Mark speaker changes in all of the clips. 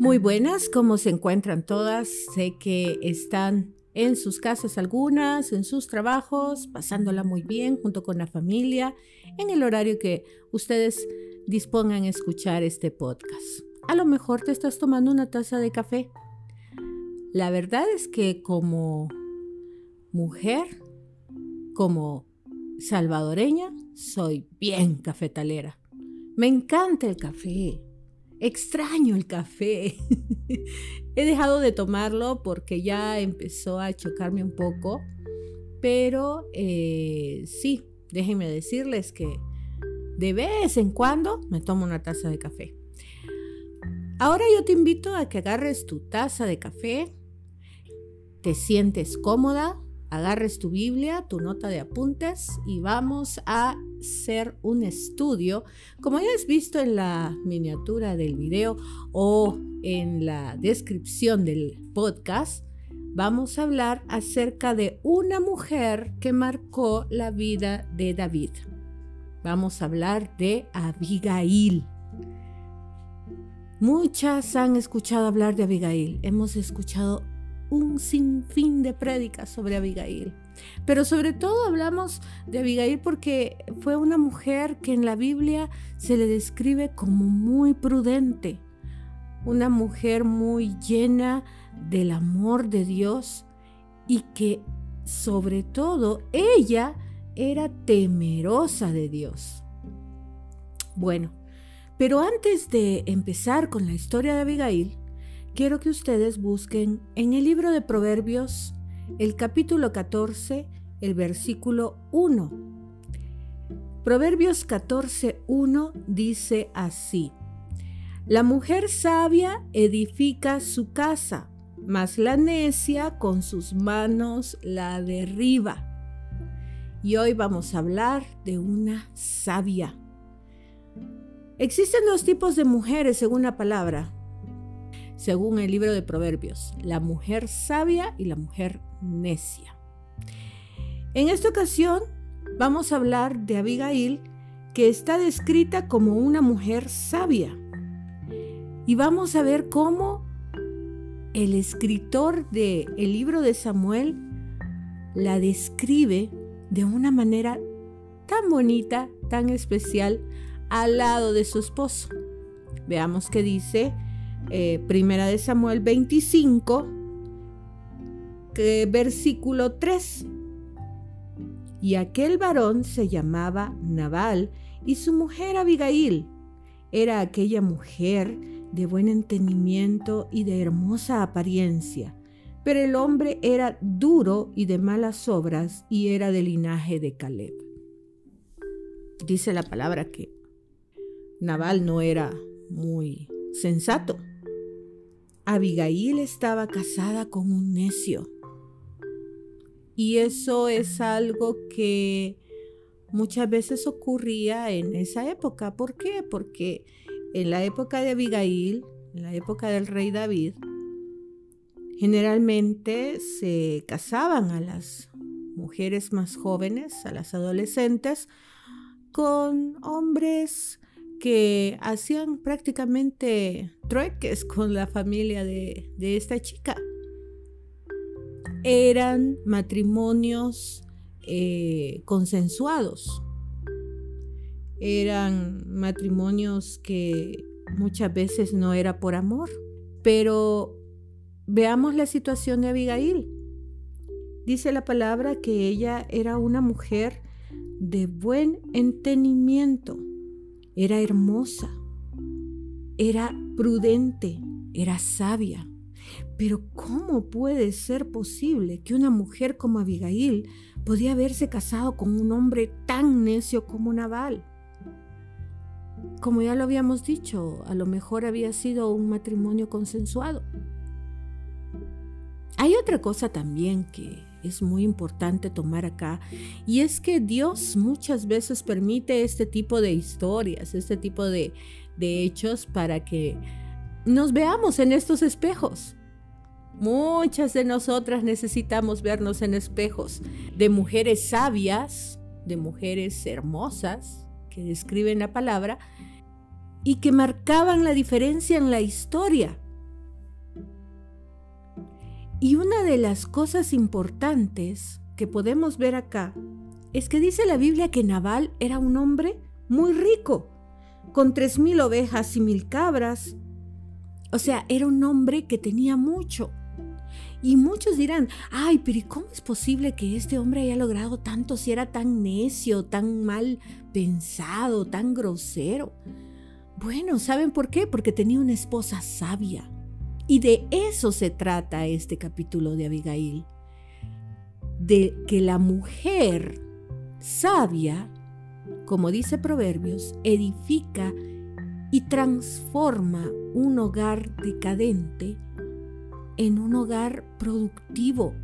Speaker 1: Muy buenas, ¿cómo se encuentran todas? Sé que están en sus casas algunas, en sus trabajos, pasándola muy bien junto con la familia, en el horario que ustedes dispongan a escuchar este podcast. A lo mejor te estás tomando una taza de café. La verdad es que como mujer, como salvadoreña, soy bien cafetalera. Me encanta el café. Extraño el café. He dejado de tomarlo porque ya empezó a chocarme un poco, pero eh, sí, déjenme decirles que de vez en cuando me tomo una taza de café. Ahora yo te invito a que agarres tu taza de café, te sientes cómoda, agarres tu Biblia, tu nota de apuntes y vamos a hacer un estudio. Como ya has visto en la miniatura del video o en la descripción del podcast, vamos a hablar acerca de una mujer que marcó la vida de David. Vamos a hablar de Abigail. Muchas han escuchado hablar de Abigail. Hemos escuchado un sinfín de prédicas sobre Abigail. Pero sobre todo hablamos de Abigail porque fue una mujer que en la Biblia se le describe como muy prudente, una mujer muy llena del amor de Dios y que sobre todo ella era temerosa de Dios. Bueno, pero antes de empezar con la historia de Abigail, quiero que ustedes busquen en el libro de Proverbios el capítulo 14, el versículo 1. Proverbios 14, 1 dice así, La mujer sabia edifica su casa, mas la necia con sus manos la derriba. Y hoy vamos a hablar de una sabia. Existen dos tipos de mujeres según la palabra, según el libro de Proverbios, la mujer sabia y la mujer necia. En esta ocasión vamos a hablar de Abigail, que está descrita como una mujer sabia. Y vamos a ver cómo el escritor del el libro de Samuel la describe de una manera tan bonita, tan especial, al lado de su esposo. Veamos qué dice eh, primera de Samuel 25, versículo 3. Y aquel varón se llamaba Nabal y su mujer Abigail. Era aquella mujer de buen entendimiento y de hermosa apariencia, pero el hombre era duro y de malas obras y era del linaje de Caleb. Dice la palabra que Nabal no era muy sensato. Abigail estaba casada con un necio. Y eso es algo que muchas veces ocurría en esa época. ¿Por qué? Porque en la época de Abigail, en la época del rey David, generalmente se casaban a las mujeres más jóvenes, a las adolescentes, con hombres que hacían prácticamente trueques con la familia de, esta chica. Eran matrimonios eh, consensuados. Eran matrimonios que muchas veces no era por amor. Pero veamos la situación de Abigail. Dice la palabra que ella era una mujer de buen entendimiento era hermosa, era prudente, era sabia. Pero ¿cómo puede ser posible que una mujer como Abigail podía haberse casado con un hombre tan necio como Nabal? Como ya lo habíamos dicho, a lo mejor había sido un matrimonio consensuado. Hay otra cosa también que es muy importante tomar acá y es que Dios muchas veces permite este tipo de historias, este tipo de, hechos para que nos veamos en estos espejos. Muchas de nosotras necesitamos vernos en espejos de mujeres sabias, de mujeres hermosas que describen la palabra y que marcaban la diferencia en la historia Y una de las cosas importantes que podemos ver acá es que dice la Biblia que Nabal era un hombre muy rico, con tres mil ovejas y mil cabras. O sea, era un hombre que tenía mucho. Y muchos dirán, ay, pero ¿y cómo es posible que este hombre haya logrado tanto si era tan necio, tan mal pensado, tan grosero? Bueno, ¿saben por qué? Porque tenía una esposa sabia. Y de eso se trata este capítulo de Abigail. De que la mujer sabia, como dice Proverbios, edifica y transforma un hogar decadente en un hogar productivo.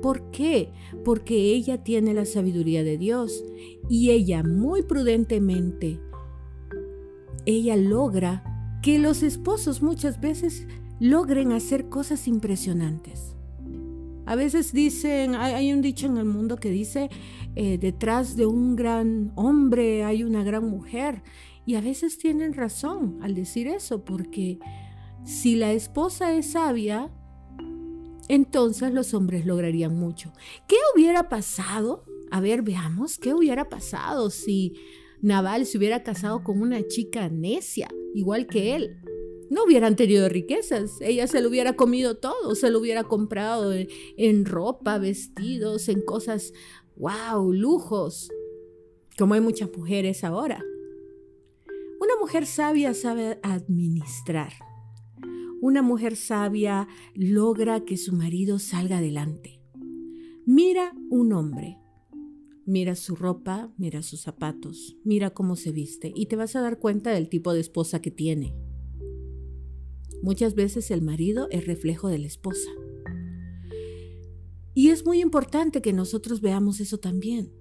Speaker 1: ¿Por qué? Porque ella tiene la sabiduría de Dios y ella muy prudentemente, ella logra que los esposos muchas veces logren hacer cosas impresionantes. A veces dicen, hay, un dicho en el mundo que dice, eh, detrás de un gran hombre hay una gran mujer. Y a veces tienen razón al decir eso, porque si la esposa es sabia, entonces los hombres lograrían mucho. ¿Qué hubiera pasado? A ver, veamos, ¿qué hubiera pasado si Naval se hubiera casado con una chica necia, igual que él? No hubieran tenido riquezas, ella se lo hubiera comido todo, se lo hubiera comprado en, ropa, vestidos, en cosas, wow, lujos, como hay muchas mujeres ahora. Una mujer sabia sabe administrar. Una mujer sabia logra que su marido salga adelante. Mira un hombre. Mira su ropa, mira sus zapatos, mira cómo se viste y te vas a dar cuenta del tipo de esposa que tiene. Muchas veces el marido es reflejo de la esposa. Y es muy importante que nosotros veamos eso también.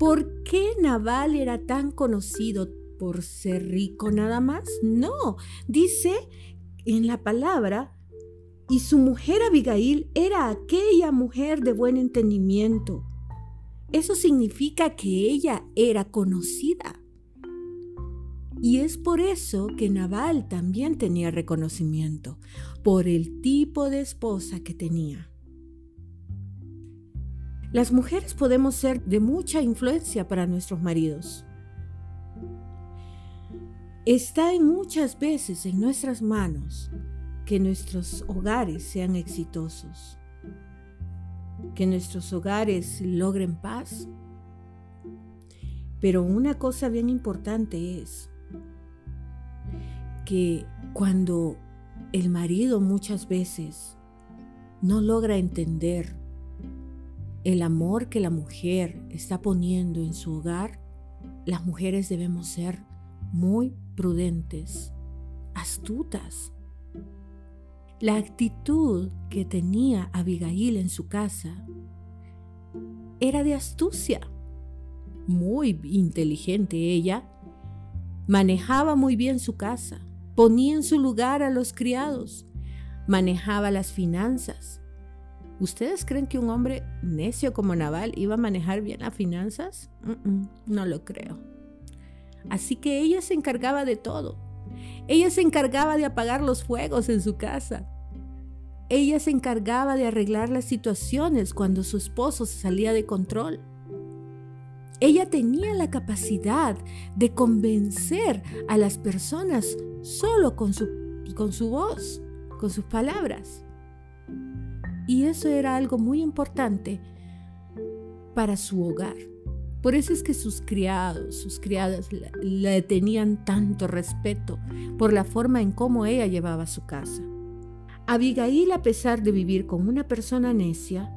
Speaker 1: ¿Por qué Naval era tan conocido por ser rico nada más? No, dice en la palabra, y su mujer Abigail era aquella mujer de buen entendimiento. Eso significa que ella era conocida. Y es por eso que Naval también tenía reconocimiento, por el tipo de esposa que tenía. Las mujeres podemos ser de mucha influencia para nuestros maridos está en muchas veces en nuestras manos que nuestros hogares sean exitosos, que nuestros hogares logren paz. Pero una cosa bien importante es que cuando el marido muchas veces no logra entender el amor que la mujer está poniendo en su hogar, las mujeres debemos ser muy prudentes, astutas. La actitud que tenía Abigail en su casa era de astucia. Muy inteligente ella. Manejaba muy bien su casa, ponía en su lugar a los criados, manejaba las finanzas. ¿Ustedes creen que un hombre necio como Naval iba a manejar bien las finanzas? no lo creo. Así que ella se encargaba de todo. Ella se encargaba de apagar los fuegos en su casa. Ella se encargaba de arreglar las situaciones cuando su esposo se salía de control. Ella tenía la capacidad de convencer a las personas solo con su, con su voz, con sus palabras. Y eso era algo muy importante para su hogar. Por eso es que sus criados, sus criadas le tenían tanto respeto por la forma en cómo ella llevaba su casa. Abigail, a pesar de vivir con una persona necia,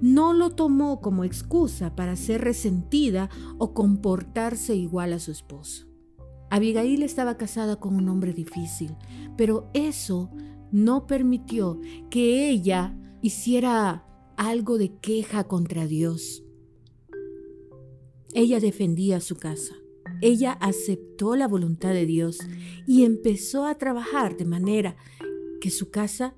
Speaker 1: no lo tomó como excusa para ser resentida o comportarse igual a su esposo. Abigail estaba casada con un hombre difícil, pero eso no permitió que ella hiciera algo de queja contra Dios ella defendía su casa. Ella aceptó la voluntad de Dios y empezó a trabajar de manera que su casa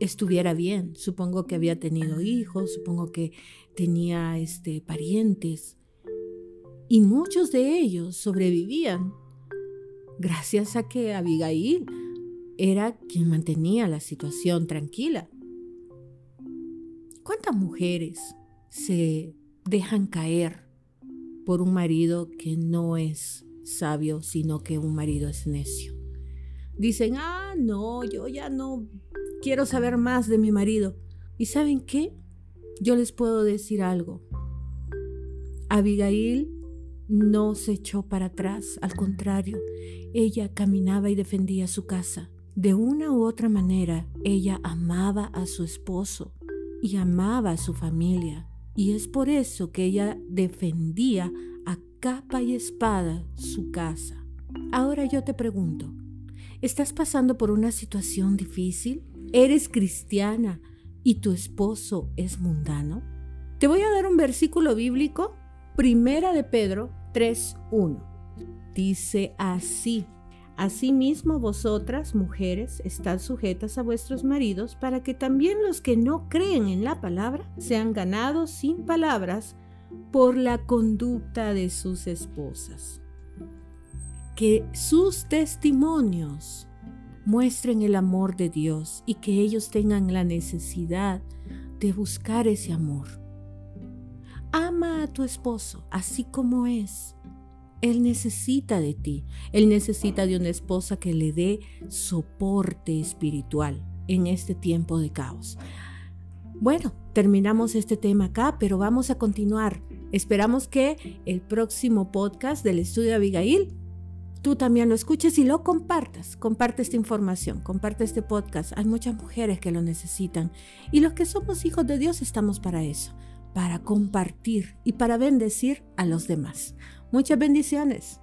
Speaker 1: estuviera bien. Supongo que había tenido hijos, supongo que tenía este, parientes. Y muchos de ellos sobrevivían gracias a que Abigail era quien mantenía la situación tranquila. ¿Cuántas mujeres se dejan caer por un marido que no es sabio, sino que un marido es necio? Dicen, ah, no, yo ya no quiero saber más de mi marido. ¿Y saben qué? Yo les puedo decir algo. Abigail no se echó para atrás, al contrario, ella caminaba y defendía su casa. De una u otra manera, ella amaba a su esposo y amaba a su familia. Y es por eso que ella defendía a capa y espada su casa. Ahora yo te pregunto, ¿estás pasando por una situación difícil? ¿Eres cristiana y tu esposo es mundano? Te voy a dar un versículo bíblico Primera de Pedro 3.1. Dice así. Asimismo vosotras, mujeres, estad sujetas a vuestros maridos para que también los que no creen en la palabra sean ganados sin palabras por la conducta de sus esposas. Que sus testimonios muestren el amor de Dios y que ellos tengan la necesidad de buscar ese amor Ama a tu esposo así como es. Él necesita de ti. Él necesita de una esposa que le dé soporte espiritual en este tiempo de caos. Bueno, terminamos este tema acá, pero vamos a continuar. Esperamos que el próximo podcast del estudio Abigail tú también lo escuches y lo compartas. Comparte esta información, comparte este podcast. Hay muchas mujeres que lo necesitan y los que somos hijos de Dios estamos para eso para compartir y para bendecir a los demás. Muchas bendiciones.